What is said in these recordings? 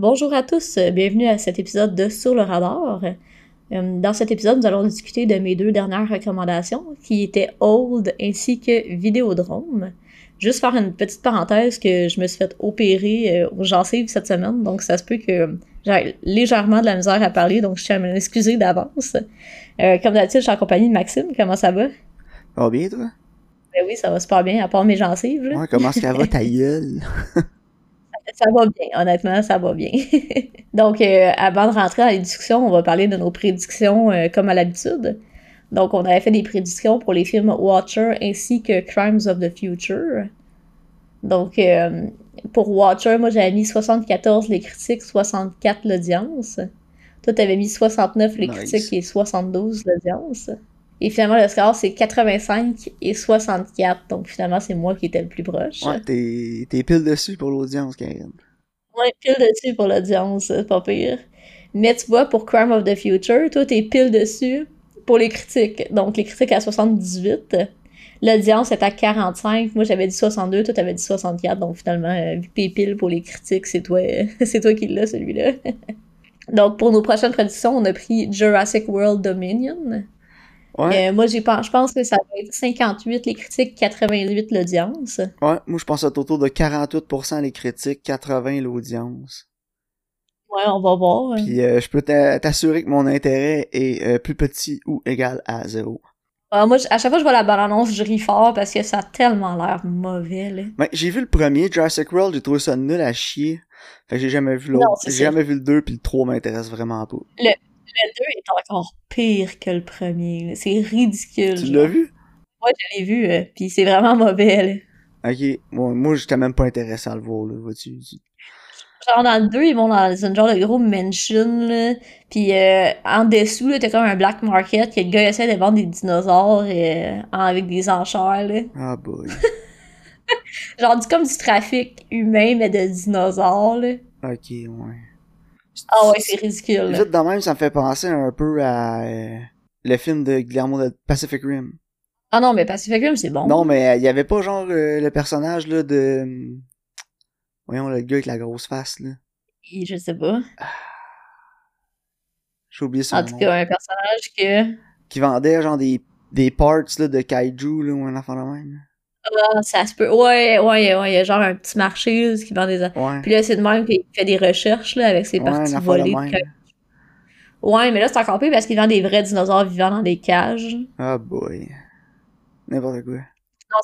Bonjour à tous, bienvenue à cet épisode de Sur le radar. Euh, Dans cet épisode, nous allons discuter de mes deux dernières recommandations, qui étaient Old ainsi que Vidéodrome. Juste faire une petite parenthèse que je me suis fait opérer euh, aux gencives cette semaine, donc ça se peut que j'ai légèrement de la misère à parler, donc je tiens à m'excuser d'avance. Euh, comme d'habitude, je suis en compagnie de Maxime, comment ça va? Ça va bien, toi? Ben oui, ça va super bien, à part mes gencives. Ouais, comment est-ce qu'elle va ta gueule? Ça va bien, honnêtement, ça va bien. Donc, euh, avant de rentrer dans les discussions, on va parler de nos prédictions euh, comme à l'habitude. Donc, on avait fait des prédictions pour les films Watcher ainsi que Crimes of the Future. Donc, euh, pour Watcher, moi j'avais mis 74 les critiques, 64 l'audience. Toi, t'avais mis 69 les Nice. critiques et 72 l'audience. Et finalement, le score, c'est 85 et 64. Donc, finalement, c'est moi qui étais le plus proche. Ouais, t'es, pile dessus pour l'audience, Karine. Ouais, pile dessus pour l'audience, pas pire. Mais tu vois, pour Crime of the Future, toi, t'es pile dessus pour les critiques. Donc, les critiques à 78. L'audience est à 45. Moi, j'avais dit 62. Toi, t'avais dit 64. Donc, finalement, euh, pile pour les critiques, c'est toi, c'est toi qui l'as, celui-là. Donc, pour nos prochaines prédictions, on a pris Jurassic World Dominion. Ouais, Euh, moi, j'ai je pense que ça va être 58 les critiques, 88 l'audience. ouais, moi je pense à autour de 48% les critiques, 80% l'audience. Ouais, on va voir. Puis euh, je peux t'a- t'assurer que mon intérêt est euh, plus petit ou égal à zéro. Ah, moi, à chaque fois que je vois la bande-annonce, je ris fort parce que ça a tellement l'air mauvais, là. Ben, j'ai vu le premier, Jurassic World, j'ai trouvé ça nul à chier. Fait que j'ai jamais vu l'autre. c'est J'ai jamais vu le 2 puis le 3 m'intéresse vraiment pas. Le 2 est encore pire que le premier. C'est ridicule. Tu l'as vu? Ouais, je l'ai vu, euh, puis c'est vraiment mauvais, là. Ok, moi, moi j'étais même pas intéressé à le voir, là, vois-tu. Genre, dans le 2, ils vont dans une genre de gros mansion, là. Puis euh, en dessous, là, t'as comme un black market que le gars essaie de vendre des dinosaures euh, avec des enchères, là. Ah boy. Genre, du, comme du trafic humain, mais de dinosaures, là. Ok, ouais. Ah ouais, c'est ridicule. Vite de même, ça me fait penser un peu à euh, le film de Guillermo del Pacific Rim. Ah non, mais Pacific Rim, c'est bon. Non, mais il y avait pas genre euh, le personnage là de hum, voyons le gars avec la grosse face là. Et Je sais pas. J'ai oublié son En tout nom. cas, un personnage que... Qui vendait genre des des parts là de kaiju là ou un enfant de même. Ah, ça se peut. Ouais, ouais, ouais, il y a genre un petit marché là, qui vend des. Ouais. Puis là, c'est de même qu'il fait des recherches là, avec ses Ouais, parties de volées. de Ouais, mais là, c'est encore pire parce qu'il vend des vrais dinosaures vivants dans des cages. Non, Ah boy. N'importe quoi.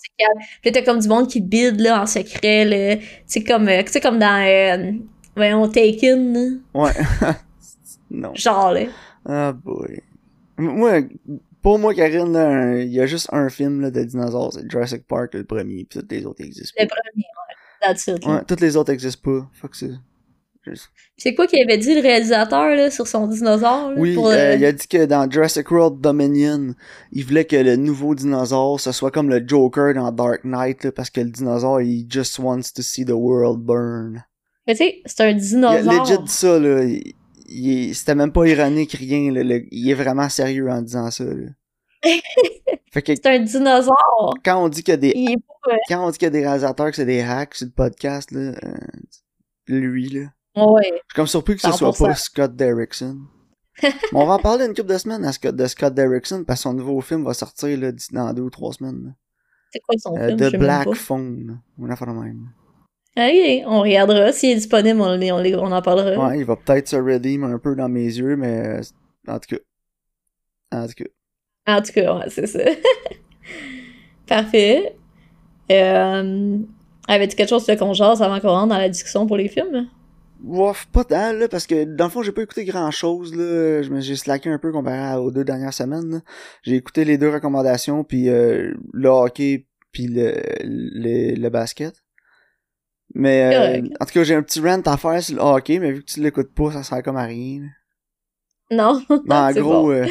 c'est calme. Puis là, t'as comme du monde qui bide là, en secret. Là. Sais, comme, euh, comme dans. Euh, voyons, Taken. là. Ouais. non. Genre, là. Ah boy. Moi pour moi Karine là, il y a juste un film là de dinosaures, c'est Jurassic Park le premier, puis tous les autres existent Le pas. premier, ouais. That's it, là. Ouais, toutes les autres existent pas. Fuck ça. Juste- C'est quoi qu'il avait dit le réalisateur là, sur son dinosaure? Là, Oui, pour, euh, il a dit que dans Jurassic World Dominion, il voulait que le nouveau dinosaure, ce soit comme le Joker dans Dark Knight, là, parce que le dinosaure, il just wants to see the world burn. Mais tu sais, c'est un Il a dinosaure. legit dit ça, là. Il- C'était même pas ironique, rien, là. Le- il est vraiment sérieux en disant ça, fait C'est un dinosaure. quand on dit qu'il y a des, Il quand on dit qu'il y a des réalisateurs que c'est des hacks sur le podcast, là, euh, lui, là. Ouais. Je suis comme surpris que ce soit 100%. pas Scott Derrickson. Mais on va en parler une couple de semaines à Scott, de Scott Derrickson parce que son nouveau film va sortir là, dans deux ou trois semaines. C'est quoi son Euh, film? The Black. Phone. Ou une affaire de même. Ok, on regardera. S'il est disponible, on, en parlera. Ouais, il va peut-être se redeem un peu dans mes yeux, mais en tout cas. En tout cas. En tout cas, ouais, c'est ça. Parfait. Euh, Avais-tu quelque chose de qu'on jase avant qu'on rentre dans la discussion pour les films? Ouf, pas tant, là, parce que dans le fond, j'ai pas écouté grand chose, là. J'ai slacké un peu comparé aux deux dernières semaines. J'ai écouté les deux recommandations, puis euh, le hockey, puis le, le, le basket. Mais, euh, en tout cas, j'ai un petit rant à faire sur le hockey, mais vu que tu l'écoutes pas, ça sert comme à rien. Non? Mais en gros, bon. euh,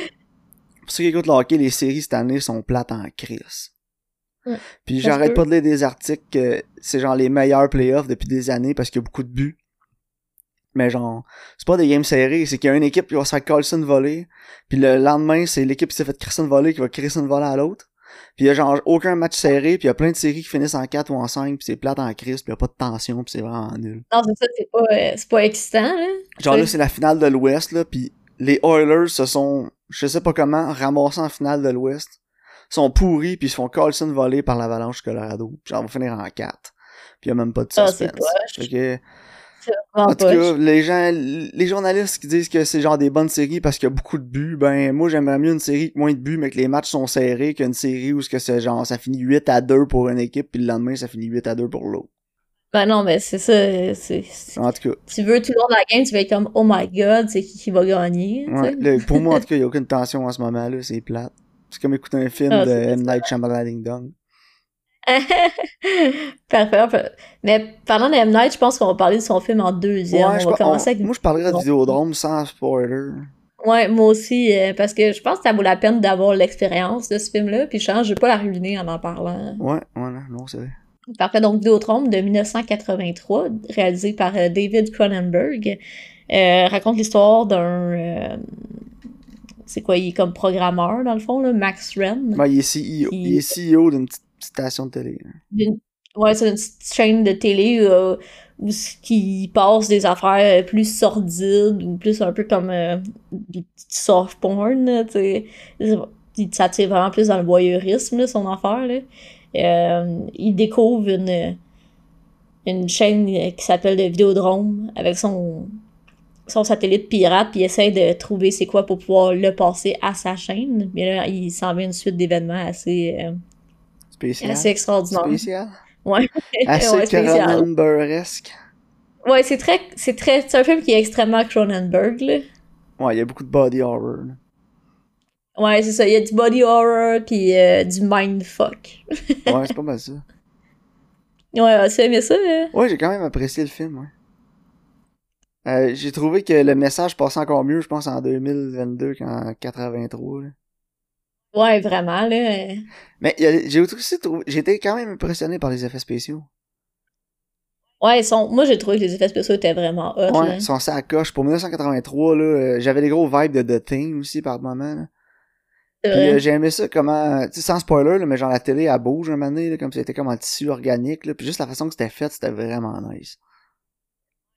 pour ceux qui écoutent le hockey, les séries cette année sont plates en crise. Ouais, Puis j'arrête pas de lire des articles que c'est genre les meilleurs playoffs depuis des années parce qu'il y a beaucoup de buts. Mais genre, c'est pas des games serrés, c'est qu'il y a une équipe qui va se faire Carlson voler, puis le lendemain, c'est l'équipe qui s'est fait Christian voler qui va Christian voler à l'autre. Puis il y a genre aucun match serré, puis il y a plein de séries qui finissent en 4 ou en 5, puis c'est plate en crise, puis il y a pas de tension, puis c'est vraiment nul. Non, c'est ça, c'est pas, euh, c'est pas excitant, là. Genre là, c'est la finale de l'Ouest, là, puis les Oilers se sont, je sais pas comment, ramassés en finale de l'Ouest. sont pourris, puis ils se font Carlson voler par l'Avalanche Colorado. Puis genre, on va finir en 4. Puis il y a même pas de Ah, c'est suspense. poche. En tout cas, les gens, les journalistes qui disent que c'est genre des bonnes séries parce qu'il y a beaucoup de buts, ben moi j'aimerais mieux une série avec moins de buts mais que les matchs sont serrés qu'une série où ce que c'est genre ça finit 8 à 2 pour une équipe puis le lendemain ça finit 8 à 2 pour l'autre. Ben non, mais c'est ça. c'est- En tout cas, Tu veux tout le long de la game, tu vas être comme, oh my god, c'est qui qui va gagner, ouais, là, pour moi en tout cas, il y a aucune tension en ce moment là, c'est plate. C'est comme écouter un film Ah, de M Night Shyamalan Ding Dong. Parfait. Mais parlant de M. Night, je pense qu'on va parler de son film en deuxième. Ouais, on je va pa- commencer on- avec... moi je parlerais de. Vidéodrome sans spoiler. Ouais, moi aussi, euh, parce que je pense que ça vaut la peine d'avoir l'expérience de ce film-là, puis je pense que je vais pas la ruiner en en parlant. Ouais, ouais, non, c'est vrai. Parfait, donc Vidéotron de 1983, réalisé par euh, David Cronenberg, euh, raconte l'histoire d'un... c'est quoi, il est comme programmeur, dans le fond, là, Max Wren. Ouais, il est CEO, est CEO d'une petite station de télé. d'une- ouais, c'est une petite chaîne de télé euh, où qui passe des affaires euh, plus sordides ou plus un peu comme euh, du petit soft porn, tu sais. Ça vraiment plus dans le voyeurisme, son affaire, là. Euh, il découvre une, une chaîne qui s'appelle le Vidéodrome avec son, son satellite pirate, puis il essaie de trouver c'est quoi pour pouvoir le passer à sa chaîne. Mais là, il s'en vient une suite d'événements assez, Spécial. assez extraordinaires. Spécial. Ouais. Assez Ouais. Cronenbergesque. Ouais, c'est très, c'est très, c'est un film qui est extrêmement Cronenberg, là. Ouais, il y a beaucoup de body horror. là. Ouais, c'est ça. Il y a du body horror puis euh, du mindfuck. Ouais, c'est pas mal ça. Ouais, tu aimé ça, hein? Ouais, j'ai quand même apprécié le film, ouais. Euh, j'ai trouvé que le message passait encore mieux, je pense, en 2022 qu'en 83. là. Ouais, vraiment, là. Mais j'ai aussi trouvé... Été quand même impressionné par les effets spéciaux. Ouais, ils sont... moi, j'ai trouvé que les effets spéciaux étaient vraiment hot, Ouais, là. ils sont ça à coche. Pour 1983, là, euh, j'avais des gros vibes de The Thing aussi par moment. Là. Puis euh, j'ai aimé ça comment, tu sais, sans spoiler, là, mais genre la télé, elle bouge un moment donné, là, comme si c'était comme en tissu organique, là, puis juste la façon que c'était fait, c'était vraiment nice.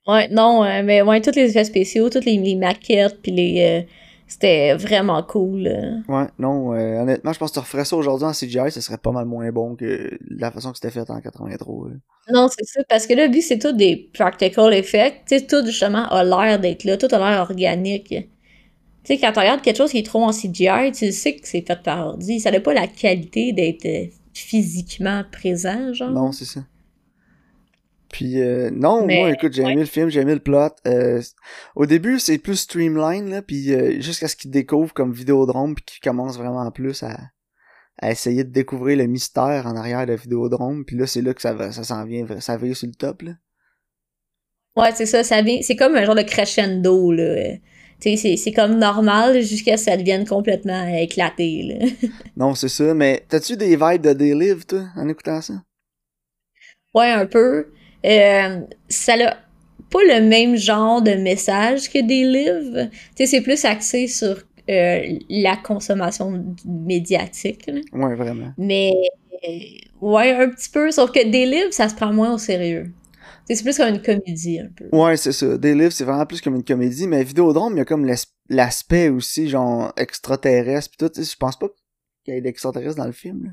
Ouais, non, euh, mais ouais, tous les effets spéciaux, toutes les, les maquettes, puis les... euh, c'était vraiment cool, là. Ouais, non, euh, honnêtement, je pense que tu referais ça aujourd'hui en CGI, ce serait pas mal moins bon que la façon que c'était fait en 83. là. Non, c'est ça, parce que là, vu c'est tout des practical effects, tu sais, tout justement a l'air d'être là, tout a l'air organique. Tu sais, quand tu regardes quelque chose qui est trop en CGI, tu sais que c'est fait par ordi. Ça n'a pas la qualité d'être euh, physiquement présent, genre. Non, c'est ça. Puis euh, non, Mais, moi écoute, j'ai ouais. aimé le film, j'ai aimé le plot. Euh, au début, c'est plus streamline là, puis euh, jusqu'à ce qu'il découvre comme Vidéodrome puis qu'il commence vraiment plus à, à essayer de découvrir le mystère en arrière de Vidéodrome, puis là c'est là que ça va ça s'en vient ça vient sur le top là. Ouais, c'est ça, ça vient, c'est comme un genre de crescendo, là. Tu sais, c'est- c'est comme normal jusqu'à ce que ça devienne complètement éclaté, là. Non, c'est ça, mais t'as-tu des vibes de Day Live toi en écoutant ça? Ouais, un peu. Euh, ça a pas le même genre de message que des livres. Tu sais, c'est plus axé sur euh, la consommation médiatique. là. Ouais, vraiment. Mais ouais, un petit peu. Sauf que des livres, ça se prend moins au sérieux. C'est plus comme une comédie un peu. Ouais, c'est ça. Day Live, c'est vraiment plus comme une comédie, mais Vidéodrome, il y a comme l'as- l'aspect aussi genre extraterrestre pis tout, je pense pas qu'il y ait d'extraterrestres dans le film là.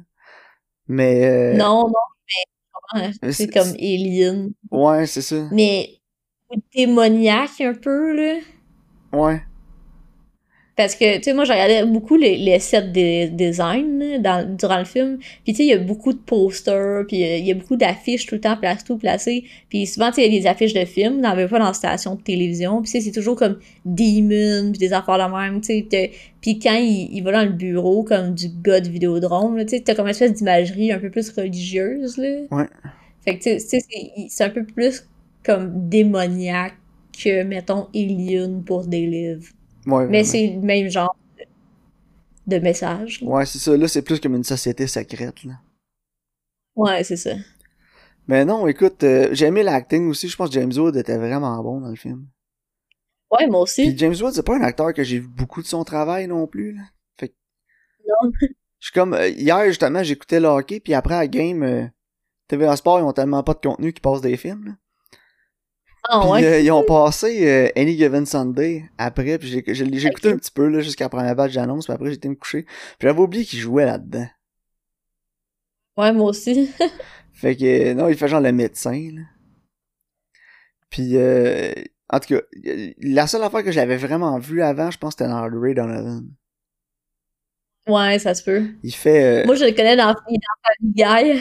Mais euh, Non, non, vraiment, c'est- comme Alien. Ouais, c'est ça. Mais démoniaque un peu, là. Ouais. Parce que, tu sais, moi, je regardais beaucoup les, les sets de design dans, durant le film. Puis, tu sais, il y a beaucoup de posters, puis euh, il y a beaucoup d'affiches tout le temps place, tout placées. Puis souvent, tu sais, il y a des affiches de films, il n'y en avait pas dans la station de télévision. Puis, tu sais, c'est toujours comme Demon, puis des affaires de même, tu sais. Puis quand il, il va dans le bureau, comme du gars de Vidéodrome, tu sais, t'as comme une espèce d'imagerie un peu plus religieuse, là. Ouais. Fait que, tu sais, c'est un peu plus comme démoniaque que, mettons, Alien pour des livres. Ouais. Mais c'est le même genre de, message. là. Ouais, c'est ça. Là, c'est plus comme une société secrète, là. Ouais, c'est ça. Mais non, écoute, euh, j'ai aimé l'acting aussi. Je pense que James Wood était vraiment bon dans le film. Ouais, moi aussi. Puis James Wood, c'est pas un acteur que j'ai vu beaucoup de son travail non plus, là. Non. Je suis comme, euh, hier, justement, j'écoutais le hockey, puis après, à la game, euh, TVA Sport, ils ont tellement pas de contenu qu'ils passent des films, là. Ah Puis ouais. euh, ils ont passé euh, Any Given Sunday après, puis j'ai j'ai- j'ai écouté un petit peu là jusqu'à la première batch d'annonce, puis après j'ai été me coucher. Puis j'avais oublié qu'il jouait là-dedans. Ouais, moi aussi. Fait que euh, non, il fait genre le médecin. Là. Puis euh, en tout cas, la seule affaire que j'avais vraiment vue avant, je pense que c'était dans Ray Donovan. ouais, ça se peut. Il fait euh, Moi, je le connais dans, dans Family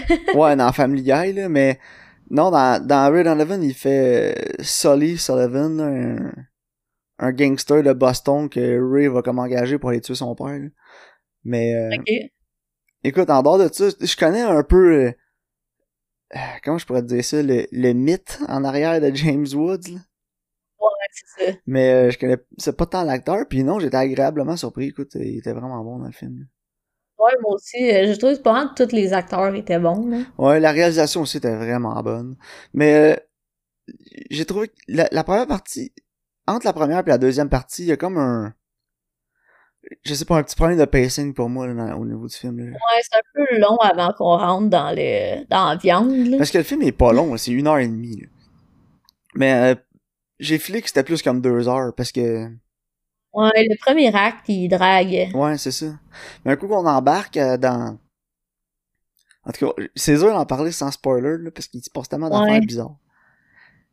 Guy. ouais dans Family Guy là, mais non dans dans Ray Donovan il fait euh, Sully Sullivan, un, un gangster de Boston que Ray va comme engager pour aller tuer son père. là. Mais euh. Écoute, en dehors de ça, je connais un peu... euh, euh, comment je pourrais te dire ça? Le, le mythe en arrière de James Woods. là. Ouais, c'est ça. Mais euh, je connais... C'est pas tant l'acteur. Puis non, j'étais agréablement surpris. Écoute, il était vraiment bon dans le film. Ouais, moi aussi. euh, Je trouve que pas mal tous les acteurs étaient bons, là. Ouais, la réalisation aussi était vraiment bonne. Mais euh, j'ai trouvé que la, la première partie... Entre la première et la deuxième partie, il y a comme un... Je sais pas, un petit problème de pacing pour moi là, au niveau du film. là. Ouais, c'est un peu long avant qu'on rentre dans le dans la viande, là. Parce que le film est pas long, c'est une heure et demie. Mais euh, j'ai filé que c'était plus comme deux heures parce que Ouais, le premier acte, il drague. ouais c'est ça. Mais un coup qu'on embarque euh, dans en tout cas c'est dur d'en parler sans spoiler là, parce qu'il se passe tellement d'affaires Ouais. bizarres.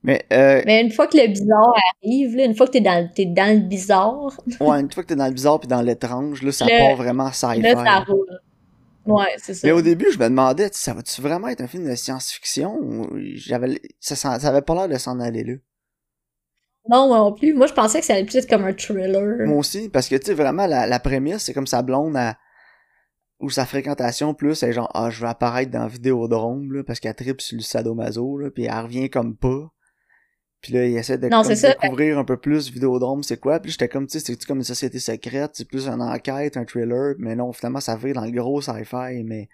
Mais euh, Mais une fois que le bizarre arrive, là, une fois que t'es dans, t'es dans le bizarre, ouais une fois que t'es dans le bizarre puis dans l'étrange là ça Le- part vraiment sci-fi. là, ça roule. Ouais, c'est ça. Mais au début, je me demandais, ça va-tu vraiment être un film de science-fiction? J'avais, ça, ça avait pas l'air de s'en aller là. Non, moi non plus. Moi, je pensais que ça allait plus être comme un thriller. Moi aussi, parce que tu sais, vraiment, la, la prémisse, c'est comme sa blonde à, ou sa fréquentation plus, c'est genre, ah, je vais apparaître dans Vidéodrome, là, parce qu'elle tripe sur le sadomaso, là, puis elle revient comme pas. Puis là, il essaie de Non, comme c'est ça. découvrir un peu plus Vidéodrome, c'est quoi. Puis j'étais comme, tu sais, c'est comme une société secrète, c'est plus une enquête, un thriller, mais non, finalement, ça vire dans le gros sci-fi, mais...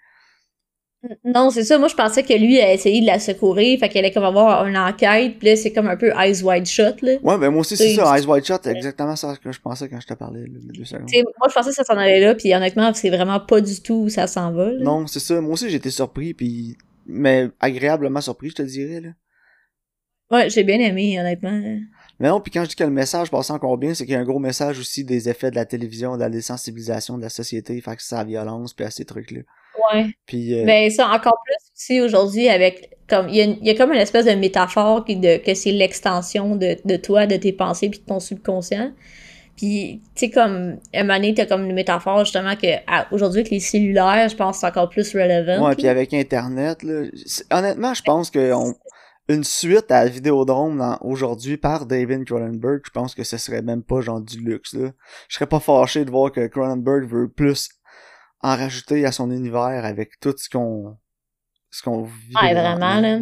Non, c'est ça. Moi, je pensais que lui a essayé de la secourir, fait qu'elle allait comme avoir une enquête, puis là, c'est comme un peu Eyes Wide Shut, là. Ouais, ben moi aussi, c'est ça, Eyes Wide Shut, c'est exactement ça que je pensais quand je te parlais, deux secondes. Moi, je pensais que ça s'en allait là, puis honnêtement, c'est vraiment pas du tout où ça s'en va, là. Non, c'est ça, moi aussi, j'étais surpris, puis... Mais agréablement surpris, je te dirais, là. Ouais, j'ai bien aimé, honnêtement. Mais non, puis quand je dis que le message passe encore bien, c'est qu'il y a un gros message aussi des effets de la télévision, de la désensibilisation de la société, fait que c'est la violence, puis à ces trucs-là. Ouais. Puis, euh, Ben, ça, encore plus aussi aujourd'hui, avec, comme, il y y a comme une espèce de métaphore qui de, que c'est l'extension de, de toi, de tes pensées, puis de ton subconscient. Puis, tu sais, comme, à un moment donné, t'as comme une métaphore, justement, que, aujourd'hui, avec les cellulaires, je pense que c'est encore plus relevant. ouais, puis avec Internet, là, honnêtement, je pense que on- une suite à Vidéodrome aujourd'hui par David Cronenberg, je pense que ce serait même pas genre du luxe, là. Je serais pas fâché de voir que Cronenberg veut plus en rajouter à son univers avec tout ce qu'on ce qu'on vit. Ouais, vraiment, là.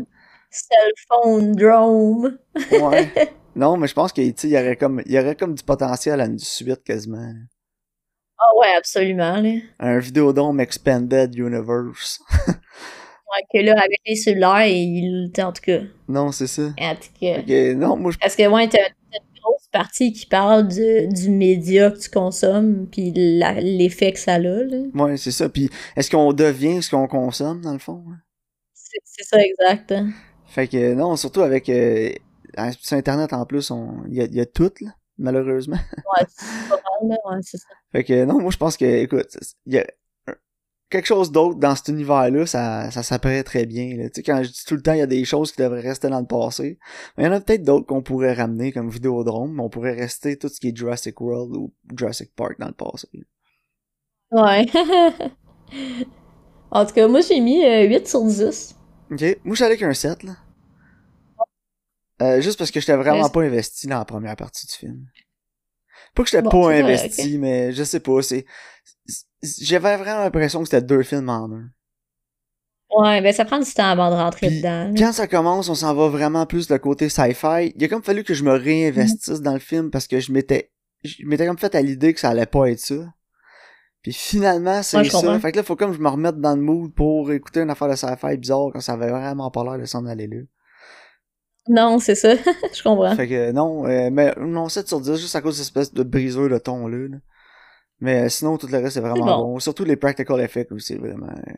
Cell phone, drone. Ouais. Non, mais je pense qu'il y aurait comme il y aurait comme du potentiel à une suite quasiment. Ah ouais, absolument, là. Un Vidéodrome Expanded Universe. Ouais, que là, avec les cellulaires, il, en tout cas, non, c'est ça. en tout cas. Que, non, moi je Parce que, ouais, t'as partie qui parle du, du média que tu consommes, puis l'effet que ça a, là. Ouais, c'est ça. Puis est-ce qu'on devient ce qu'on consomme dans le fond? hein? C'est ça, exact. hein. Fait que non, surtout avec euh, sur internet en plus, il y a, y a tout là, malheureusement. Ouais, c'est pas mal, là, ouais, c'est ça. Fait que non, moi je pense que écoute, il y a quelque chose d'autre dans cet univers-là, ça, ça s'apprête très bien. là. Tu sais, quand je dis tout le temps, il y a des choses qui devraient rester dans le passé. Mais il y en a peut-être d'autres qu'on pourrait ramener comme Vidéodrome, mais on pourrait rester tout ce qui est Jurassic World ou Jurassic Park dans le passé. Ouais. en tout cas, moi, j'ai mis euh, 8 sur 10. Ok, moi j'allais avec un 7 là. Euh, juste parce que j'étais vraiment Ouais, pas investi dans la première partie du film. Pas que j'étais Bon, pas investi, mais je sais pas, c'est... J'avais vraiment l'impression que c'était deux films en un. Ouais, ben ça prend du temps avant de rentrer Puis, dedans. Quand ça commence, on s'en va vraiment plus le côté sci-fi. Il a comme fallu que je me réinvestisse dans le film parce que je m'étais... Je m'étais comme fait à l'idée que ça allait pas être ça. Puis finalement, c'est Ouais, ça. comprends. Fait que là, faut comme je me remette dans le mood pour écouter une affaire de sci-fi bizarre quand ça avait vraiment pas l'air de s'en aller là. Non, c'est ça. Je comprends. Fait que non, euh, mais non, 7 sur 10, juste à cause de cette espèce de briseur de ton là. là. Mais euh, sinon, tout le reste, c'est vraiment bon. bon. Surtout les practical effects aussi, vraiment. euh.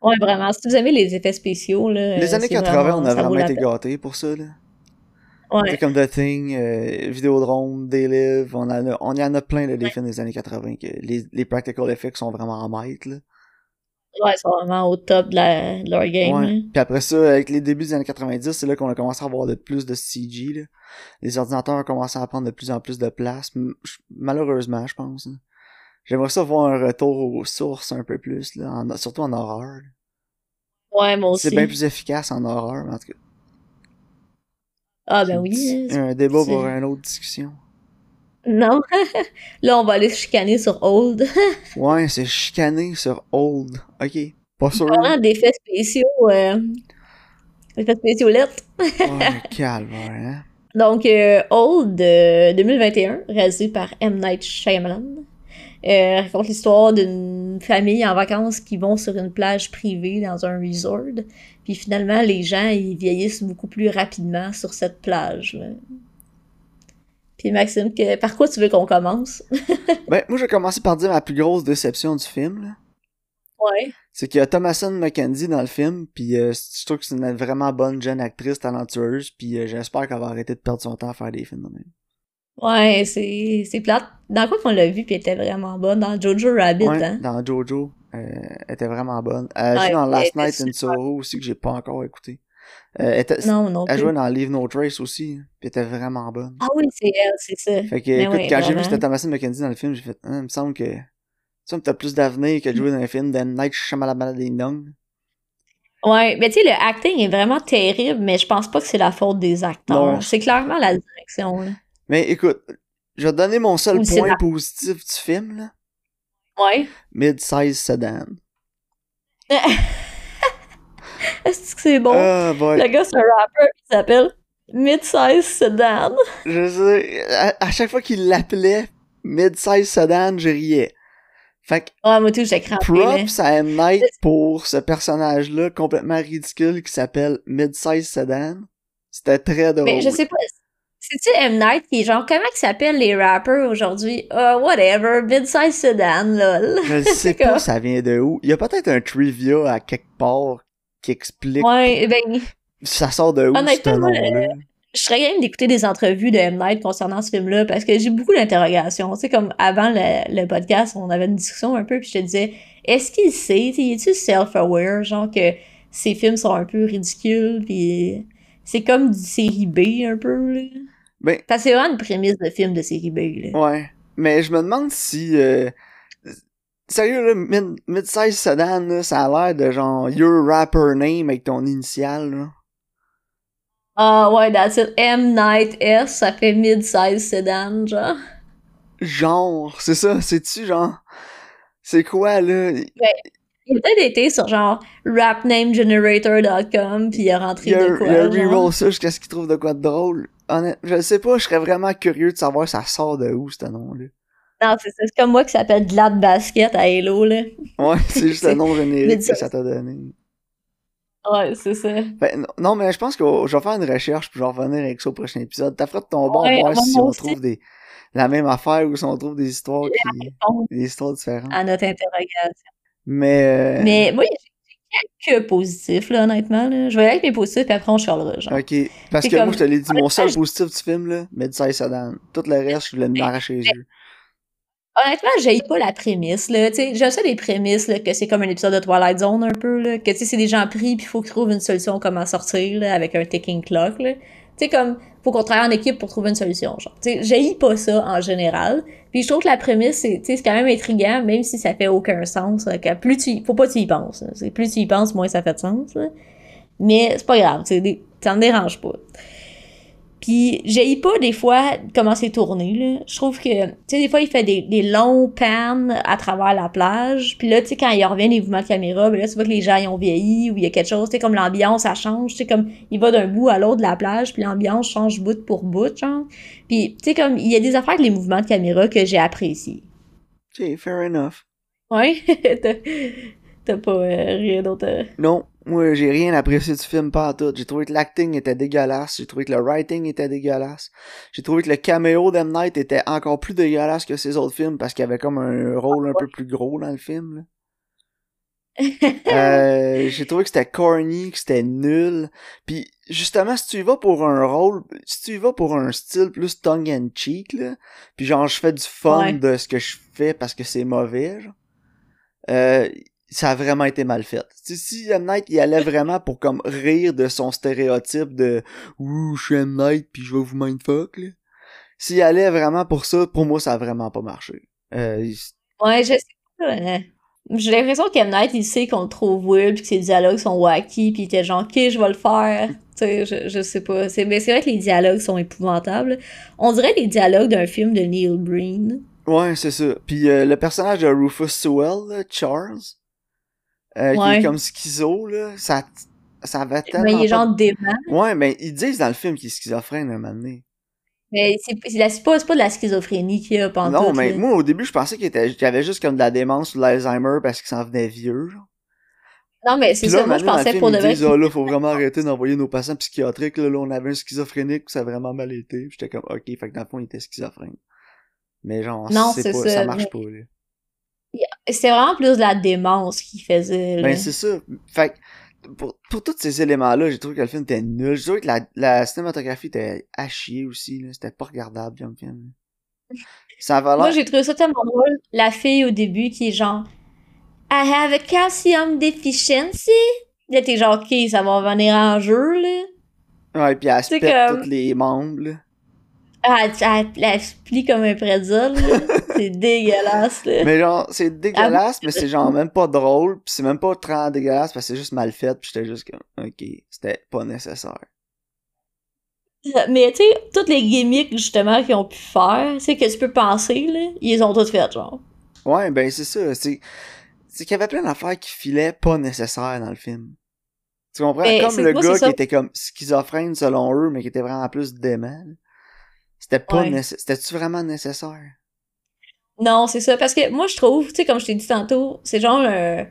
Ouais, vraiment. Si vous aimez les effets spéciaux, là. Les euh, années c'est 80, vraiment- on a vraiment été gâtés pour ça, là. Ouais. Comme The Thing, euh, Vidéodrome, They Live, on, a, on y en a plein, là, des films des années 80, que les, les practical effects sont vraiment en maître, là. Ouais, ils sont vraiment au top de, la- de leur game. Ouais. Puis après ça, avec les débuts des années 90, c'est là qu'on a commencé à avoir de plus de CG, là. Les ordinateurs ont commencé à prendre de plus en plus de place, malheureusement, je pense. là. J'aimerais ça voir un retour aux sources un peu plus, là, en- surtout en horreur. là. Ouais, moi aussi. C'est bien plus efficace en horreur, mais en tout cas. Ah, ben oui. Hein, un débat pour une autre discussion. Non. là, on va aller se chicaner sur Old. Ouais, c'est chicané sur Old. Ok. Pas sûr. Parlant d'effets spéciaux. Euh... Effets spéciaux lettres. Ouais, calme, hein. Donc, euh, Old euh, 2021, réalisé par M. Night Shyamalan, euh, raconte l'histoire d'une famille en vacances qui vont sur une plage privée dans un resort. Puis finalement, les gens, ils vieillissent beaucoup plus rapidement sur cette plage. là. Puis Maxime, que, par quoi tu veux qu'on commence? Ben, moi, je vais commencer par dire ma plus grosse déception du film, là. Ouais. C'est qu'il y a Thomason McKenzie dans le film, puis euh, je trouve que c'est une vraiment bonne jeune actrice talentueuse, puis euh, j'espère qu'elle va arrêter de perdre son temps à faire des films de même. Ouais, c'est c'est plate. Dans quoi qu'on l'a vu, puis elle était vraiment bonne? Dans Jojo Rabbit, Ouais, hein? dans Jojo, euh, elle était vraiment bonne. Elle Ouais, dans Last Night in. Soho aussi, que j'ai pas encore écouté. Euh, elle, était- Non, non elle plus. jouait dans Leave No Trace aussi, puis elle était vraiment bonne. Ah oui, c'est elle, c'est ça. Fait que, Mais écoute, ouais, quand j'ai vu que c'était Thomasin McKenzie dans le film, j'ai fait, ah, il me semble que, ça me t'as plus d'avenir que de jouer dans un film d'M. Night Shyamalan Ding Dong. Ouais, mais tu sais, le acting est vraiment terrible, mais je pense pas que c'est la faute des acteurs. C'est clairement la direction, là. Mais écoute, je vais te donner mon seul Ou point la- positif du film, là. Ouais. Mid-size sedan. Est-ce que c'est bon? Ah. Le gars, c'est un rapper qui s'appelle Mid-Size Sedan. Je sais, à, à chaque fois qu'il l'appelait mid-size sedan, je riais. Fait que, Ouais, moi tout, j'ai crampé, props à M. Night pour ce personnage-là complètement ridicule qui s'appelle mid-size sedan. C'était très drôle. Mais je sais pas. C'est-tu M. Night qui est genre, comment ils s'appellent les rappers aujourd'hui? Ah, whatever, Mid-Size Sedan, lol. Je sais pas comme- ça vient de où. Il y a peut-être un trivia à quelque part qui explique Ouais, ben, ça sort de où ce nom-là? je serais game d'écouter des entrevues de M. Night concernant ce film-là parce que j'ai beaucoup d'interrogations. Tu sais, comme avant le, le podcast, on avait une discussion un peu, puis je te disais, est-ce qu'il sait, tu est-tu self-aware, genre que ces films sont un peu ridicules, puis c'est comme du série B un peu, là? Ben, Parce que c'est vraiment une prémisse de film de série B, là. ouais. Mais je me demande si... euh, Sérieux, là, mid- mid-size sedan, là, ça a l'air de genre Your Rapper Name avec ton initial, là. Ah ouais, that's it. M. Night S, ça fait mid-size sedan, genre. Genre, c'est ça, c'est-tu genre... C'est quoi, là? Il a peut-être été sur genre rapnamegenerator.com, puis il a rentré Il a, de il a quoi, un genre. reroll ça jusqu'à ce qu'il trouve de quoi de drôle. Honnête, je sais pas, je serais vraiment curieux de savoir ça sort de où, ce nom-là. Non, c'est ça. C'est comme moi qui s'appelle Glad Basket à Hello, là. Ouais, c'est juste le nom générique que ça- t'a donné. Ouais, c'est ça. Ben, non, mais je pense que je vais faire une recherche puis je vais revenir avec ça au prochain épisode. T'as fait de ton bord Ouais, voir si on aussi. trouve des, la même affaire ou si on trouve des histoires qui, Bon, des histoires différentes. à notre interrogation. Mais, euh, Mais moi, j'ai quelques positifs, là, honnêtement. Là. Je vais aller avec mes positifs, puis après, on chialera, genre. ok. Parce que moi, je te l'ai dit, mon seul positif du film, là, Mid-Size Sedan. Tout le reste, je voulais m'arracher les yeux. Honnêtement, j'ai pas la prémisse, là. J'aime ça des prémices, là, que c'est comme un épisode de Twilight Zone, un peu, là. Que, c'est des gens pris, puis il faut qu'ils trouvent une solution comment sortir, là, avec un ticking clock, là. Comme, faut qu'on travaille en équipe pour trouver une solution, genre. J'ai pas ça, en général. Puis je trouve que la prémisse, c'est, c'est quand même intriguant, même si ça fait aucun sens, là, plus tu, y- faut pas que tu y penses, plus tu y penses, moins ça fait de sens. Mais c'est pas grave, tu sais, des- ça me dérange pas. Puis j'ai pas des fois comment c'est tourné là. Je trouve que tu sais des fois il fait des, des longs pans à travers la plage. Puis là tu sais quand il revient des mouvements de caméra, ben là tu vois que les gens ils ont vieilli ou il y a quelque chose, tu sais comme l'ambiance ça change, tu sais comme il va d'un bout à l'autre de la plage, puis l'ambiance change bout pour bout genre. Puis tu sais comme il y a des affaires avec les mouvements de caméra que j'ai apprécié. Ok, fair enough. Ouais? T'as- T'as pas euh, rien d'autre. à- Non, Moi, j'ai rien apprécié du film, pas tout. J'ai trouvé que l'acting était dégueulasse. J'ai trouvé que le writing était dégueulasse. J'ai trouvé que le caméo d'M. Night était encore plus dégueulasse que ses autres films parce qu'il avait comme un rôle un peu plus gros dans le film. là. Euh, j'ai trouvé que c'était corny, que c'était nul. Puis justement, si tu y vas pour un rôle, si tu y vas pour un style plus tongue in cheek, là, puis genre je fais du fun Ouais. de ce que je fais parce que c'est mauvais, genre, euh, ça a vraiment été mal fait. Si M. Night il allait vraiment pour comme rire de son stéréotype de ouh je suis M. Night puis je vais vous mindfuck là. S'il allait vraiment pour ça, pour moi ça a vraiment pas marché. Euh, il- Ouais, je sais pas. hein. J'ai l'impression qu'M. Night, il sait qu'on le trouve weird, puis que ses dialogues sont wacky, puis il était genre, ok, je vais le faire. Tu sais, je, je sais pas. C'est, mais c'est vrai que les dialogues sont épouvantables. On dirait les dialogues d'un film de Neil Breen. Ouais, c'est ça. Puis euh, le personnage de Rufus Sewell, Charles, euh, qui est comme schizo, là, ça, ça avait tellement. Mais il est pas- genre dément. Ouais, mais ils disent dans le film qu'il est schizophrène un moment donné. Mais c'est, pas, de la schizophrénie qu'il a pendant Non, mais moi au début je pensais qu'il qu'il avait juste comme de la démence ou de l'Alzheimer parce qu'il s'en venait vieux. Genre. Non, mais c'est ça. Moi, je pensais film, pour de ils vrai. disent, ah là, faut vraiment arrêter d'envoyer nos patients psychiatriques. Là, là, on avait un schizophrénique, ça a vraiment mal été. J'étais comme, ok, fait que dans le fond, il était schizophrène. Mais genre, Non, c'est c'est pas, ça, ça marche mais- pas, là. C'était vraiment plus de la démence qu'il faisait. Ben, c'est ça. Fait pour, pour tous ces éléments-là, j'ai trouvé que le film était nul. J'ai trouvé que la, la cinématographie était à chier aussi, là. C'était pas regardable comme film. Ça avait Moi, j'ai trouvé ça tellement drôle. La fille au début qui est genre I have a calcium deficiency. Là, t'es genre, ok, ça va venir en jeu, là. Ouais, pis elle se C'est pète comme- tous les membres, là. Ah, elle, elle- elle se plie comme un là. C'est dégueulasse, là. Mais genre, c'est dégueulasse, mais c'est genre même pas drôle, pis c'est même pas très dégueulasse parce que c'est juste mal fait, pis j'étais juste comme, ok, c'était pas nécessaire. Mais tu sais, toutes les gimmicks, justement, qu'ils ont pu faire, c'est que tu peux penser, là, ils les ont toutes faites, genre. Ouais, ben c'est ça, c'est... C'est qu'il y avait plein d'affaires qui filaient pas nécessaires dans le film. Tu comprends? Mais comme le moi, gars qui était comme schizophrène selon eux, mais qui était vraiment plus dément. C'était pas Ouais. nécessaire. C'était-tu vraiment nécessaire? Non, c'est ça. Parce que moi, je trouve, tu sais, comme je t'ai dit tantôt, c'est genre un,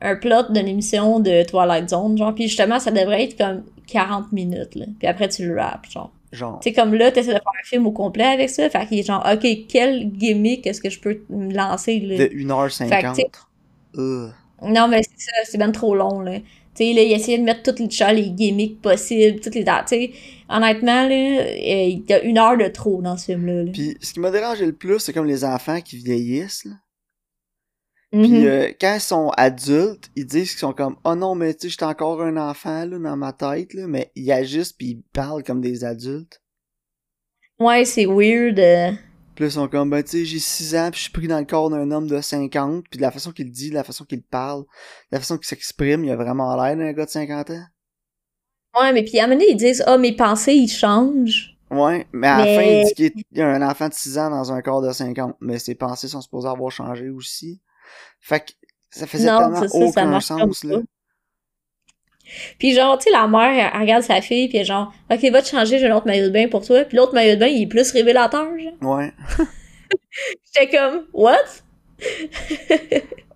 un plot d'une émission de Twilight Zone, genre. Puis justement, ça devrait être comme 40 minutes, là. Puis après, tu le rappes, genre. Genre. Tu sais, comme là, t'essaies de faire un film au complet avec ça. Fait qu'il est genre, OK, quel gimmick est-ce que je peux me lancer, là? De 1h50. Fait que, tu sais- Ugh. Non, mais c'est ça, c'est bien trop long, là. Tu sais, là, il essayait de mettre toutes les, genre, les gimmicks possibles, toutes les dates. Tu sais, honnêtement, là, euh, il y a une heure de trop dans ce film-là. là. Puis ce qui m'a dérangé le plus, c'est comme les enfants qui vieillissent, là. Mhm. Puis euh, quand ils sont adultes, ils disent qu'ils sont comme oh non mais tu sais j'étais encore un enfant là dans ma tête là, mais ils agissent puis ils parlent comme des adultes. Ouais, c'est weird. euh. Puis là, ils sont comme ben tu sais j'ai 6 ans puis je suis pris dans le corps d'un homme de 50 puis de la façon qu'il dit, de la façon qu'il parle, de la façon qu'il s'exprime, il a vraiment l'air d'un gars de 50 ans. Ouais, mais puis à un moment donné, ils disent, ah, mes pensées, ils changent. Ouais, mais à la fin il dit qu'il y a un enfant de 6 ans dans un corps de 50, mais ses pensées sont supposées avoir changé aussi. Fait que ça faisait Non, tellement ça, aucun sens là. Puis genre, tu sais, la mère, elle, elle regarde sa fille, puis elle genre, OK, va te changer, j'ai un autre maillot de bain pour toi. Puis l'autre maillot de bain, il est plus révélateur, genre. Ouais. J'étais comme, what?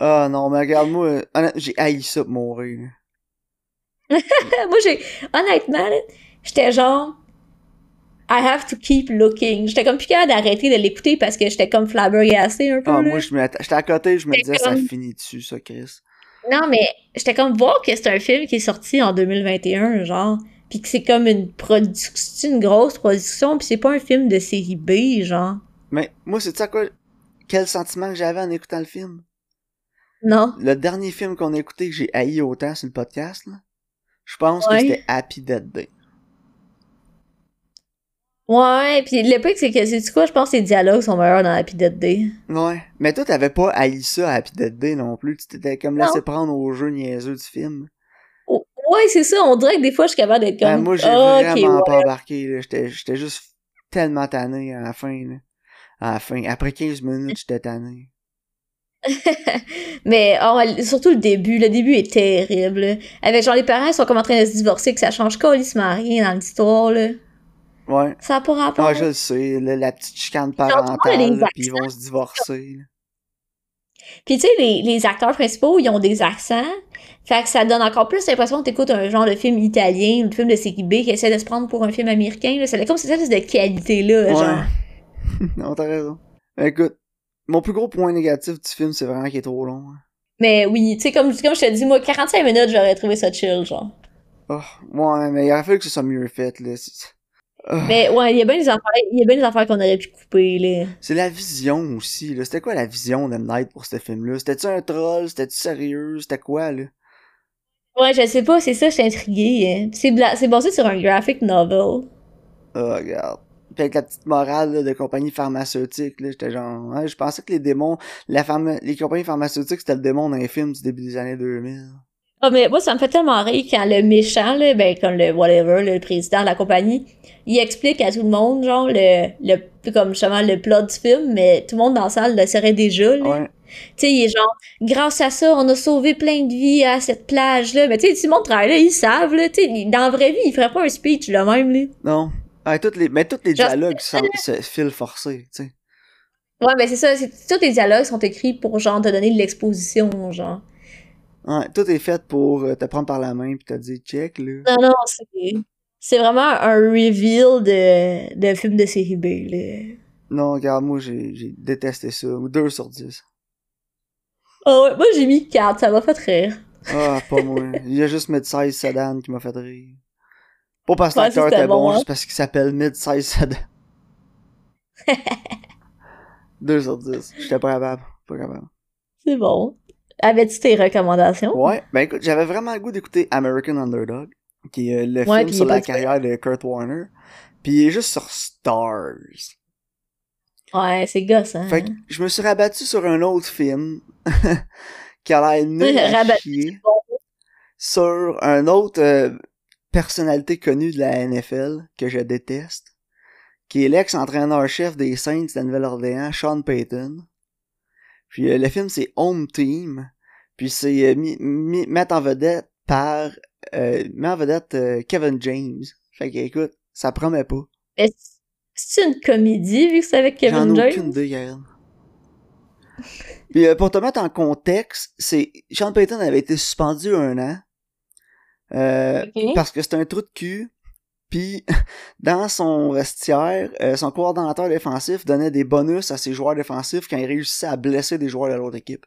Ah non, mais regarde-moi, j'ai haï ça pour mourir. Moi, j'ai, honnêtement, j'étais genre, I have to keep looking. J'étais comme plus capable d'arrêter de l'écouter parce que j'étais comme flabbergastée un peu, Ah, là. moi, je j'étais à côté, je me disais, ça finit dessus, ça, Chris. Non, mais j'étais comme voir que c'est un film qui est sorti en 2021, genre. Puis que c'est comme une production, une grosse production, puis c'est pas un film de série B, genre. Mais moi, c'est ça quoi? Quel sentiment que j'avais en écoutant le film? Non. Le dernier film qu'on a écouté que j'ai haï autant sur le podcast, là, je pense Ouais. que c'était Happy Dead Day. Ouais, puis le c'est que, c'est quoi, je pense que les dialogues sont meilleurs dans Happy Dead Day. Ouais. Mais toi, t'avais pas haï ça à Happy Dead Day non plus. Tu t'étais comme laissé prendre au jeu niaiseux du film. Oh, ouais, c'est ça, on dirait que des fois, je suis capable d'être Ben, comme. moi, j'ai vraiment pas embarqué, là. J'étais, juste tellement tanné à la fin, là. À la fin. Après 15 minutes, j'étais tanné. Mais oh, surtout le début, le début est terrible. là. Avec genre les parents ils sont comme en train de se divorcer, que ça change colissement rien dans l'histoire, là. Ouais. Ça a pas rapport? Ah, je le sais, là, la petite chicane parentale, puis ils vont se divorcer. Puis tu sais, les, les acteurs principaux, ils ont des accents. Fait que ça donne encore plus l'impression que t'écoutes un genre de film italien ou de film de série B qui essaie de se prendre pour un film américain. Là. C'est comme cette espèce de qualité-là, genre. non, t'as raison. Écoute, mon plus gros point négatif du film, c'est vraiment qu'il est trop long. hein. Mais oui, tu sais, comme, comme je te dis, moi, 45 minutes, j'aurais trouvé ça chill, genre. Oh, ouais, mais il aurait fallu que ce soit mieux fait, là. C'est-. Mais ouais, il y a bien des affaires, il y a bien des affaires qu'on aurait pu couper, là. C'est la vision aussi, là. C'était quoi la vision de Night pour ce film-là? C'était-tu un troll? C'était-tu sérieux? C'était quoi, là? Ouais, je sais pas, c'est ça, je suis intriguée. hein. C'est bla- c'est basé sur un graphic novel. Oh, regarde. Puis avec la petite morale là, de compagnie pharmaceutique, là, j'étais genre, ouais, je pensais que les démons, la pharma- les compagnies pharmaceutiques, c'était le démon dans les films du début des années 2000. Ah, mais moi, ça me fait tellement rire quand le méchant, là, ben, comme le whatever, le président de la compagnie, il explique à tout le monde, genre, le, le, comme justement le plot du film, mais tout le monde dans la salle le saurait déjà, là. Ouais. Tu sais, il est genre, grâce à ça, on a sauvé plein de vies à cette plage-là. Mais tu sais, tout le monde travaille là, ils savent, là. Tu sais, dans la vraie vie, il ferait pas un speech, là, même, là. Non. Ouais, toutes les, mais tous les dialogues sont, se filent forcés, tu sais. Ouais, ben c'est ça, c'est, tous les dialogues sont écrits pour, genre, te donner de l'exposition, genre. Ouais, tout est fait pour euh, te prendre par la main pis te dire check, là. Non, non, c'est, c'est vraiment un reveal de, de film de série B, là. Non, regarde, moi, j'ai, détesté ça. Deux sur dix. Ah ouais, moi j'ai mis 4, ça m'a fait rire. Ah, pas moi. Il y a juste Mid-Size Sedan qui m'a fait rire. Pas parce que l'acteur était bon, bon, hein. juste parce qu'il s'appelle Mid-Size Sedan. Deux sur dix. J'étais pas capable. Pas capable. C'est bon. Avais-tu tes recommandations? Ouais, ben écoute, j'avais vraiment le goût d'écouter American Underdog, qui est euh, le Ouais, film sur la carrière de Kurt Warner. Puis il est juste sur Stars. Ouais, c'est gosse, hein. Fait que je me suis rabattu sur un autre film qui a l'air nul à chier, sur un autre euh, personnalité connue de la NFL que je déteste, qui est l'ex-entraîneur-chef des Saints de la Nouvelle-Orléans, Sean Payton. Puis euh, le film c'est Home Team, puis c'est euh, mis, mis, mis en vedette par euh, mis en vedette euh, Kevin James. Fait que écoute, ça promet pas. Mais c'est une comédie vu que c'est avec J'en Kevin ai James? aucune idée. Puis euh, pour te mettre en contexte, c'est Sean Payton avait été suspendu un an euh, parce que c'était un trou de cul. Puis dans son vestiaire, euh, son coordonnateur défensif donnait des bonus à ses joueurs défensifs quand il réussissait à blesser des joueurs de l'autre équipe.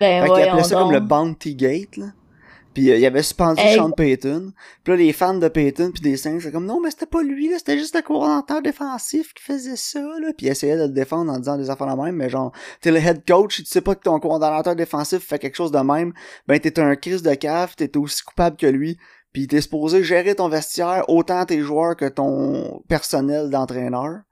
Ben Fait qu'il voyons appelait ça comme le. Bounty Gate, là. Puis euh, il avait suspendu Hey. Sean Payton. Puis là, les fans de Payton puis des Saints, c'est comme, non, mais c'était pas lui, là, c'était juste le coordonnateur défensif qui faisait ça, là. Puis il essayait de le défendre en disant des affaires de même, mais genre, t'es le head coach, tu sais pas que ton coordonnateur défensif fait quelque chose de même, ben t'es un crise de cave, t'es aussi coupable que lui. Puis t'es supposé gérer ton vestiaire, autant tes joueurs que ton personnel d'entraîneur.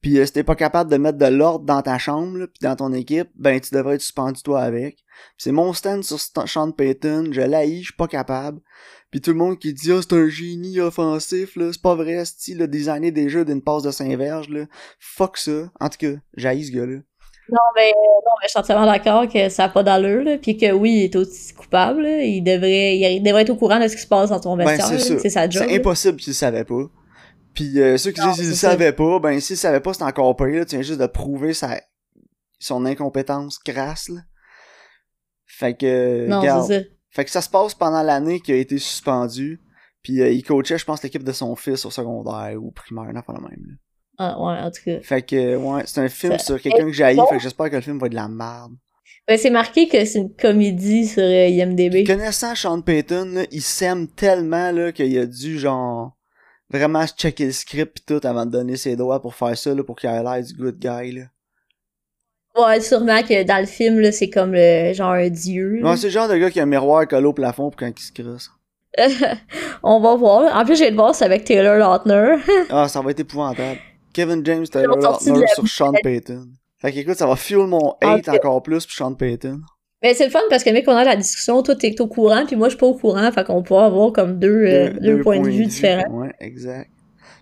Puis euh, si t'es pas capable de mettre de l'ordre dans ta chambre, là, puis dans ton équipe, ben tu devrais être suspendu toi avec. C'est mon stand sur Sean Payton, je l'haïs, je suis pas capable. Puis tout le monde qui dit ah c'est un génie offensif là, c'est pas vrai, style le designer des jeux d'une passe de Saint-Verge là. Fuck ça. En tout cas, j'haïs ce gars-là. Non, mais, non, mais je suis entièrement d'accord que ça n'a pas d'allure, là, puis que oui, il est aussi coupable, là. il devrait, il devrait être au courant de ce qui se passe dans ton Ben vestiaire, c'est sa job. C'est impossible qu'il le savait pas. Puis euh, ceux qui Non, disent qu'ils le c'est ça. savaient pas, ben s'ils le savaient pas, c'est encore pire, là. Tu viens juste de prouver sa son incompétence crasse là. Fait que Non, regarde. c'est ça. Fait que ça se passe pendant l'année qu'il a été suspendu. Puis euh, il coachait, je pense, l'équipe de son fils au secondaire ou primaire, une affaire de même. Ah, ouais, en tout cas. Fait que, ouais, c'est un film Ça- sur quelqu'un que j'ai bon. fait que j'espère que le film va être de la merde. Ben, c'est marqué que c'est une comédie sur euh, IMDB. Connaissant Sean Payton, là, il s'aime tellement là qu'il a dû, genre, vraiment checker le script pis tout avant de donner ses doigts pour faire ça, là, pour qu'il ait l'air du good guy, là. Ouais, sûrement que dans le film, là, c'est comme le, genre un dieu. Ouais, c'est le genre de gars qui a un miroir collé au plafond pour quand il se crosse. On va voir. En plus, j'ai le voir, c'est avec Taylor Lautner. Ah, ça va être épouvantable. Kevin James, Taylor Lautner la sur Sean Payton. Fait que écoute, ça va fuel mon hate encore plus pour Sean Payton. Mais c'est le fun parce que, mec, on a la discussion, toi, t'es au courant, puis moi, je suis pas au courant, fait qu'on peut avoir comme deux, euh, deux, points de vue différents. Ouais, exact.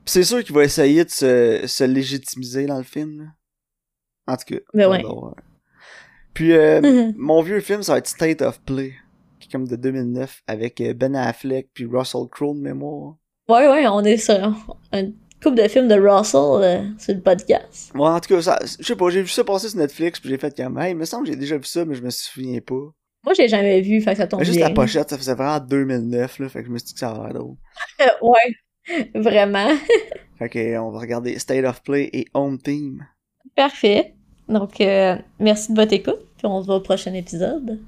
Pis c'est sûr qu'il va essayer de se, se légitimiser dans le film, là. En tout cas. Mais ouais. Puis, euh, mon vieux film, ça va être State of Play, qui est comme de 2009, avec euh, Ben Affleck puis Russell Crowe de mémoire. Ouais, ouais, on est sur un couple de films de Russell euh, sur le podcast. Ouais, en tout cas, ça, je sais pas, j'ai vu ça passer sur Netflix, puis j'ai fait comme, hey, il me semble que j'ai déjà vu ça, mais je me souviens pas. Moi, j'ai jamais vu, fait que ça tombe Mais juste bien. la pochette, ça faisait vraiment 2009, là, fait que je me suis dit que ça avait l'air drôle. ouais, vraiment. Fait que, euh, on va regarder State of Play et Home Team. Parfait. Donc, euh, merci de votre écoute, puis on se voit au prochain épisode.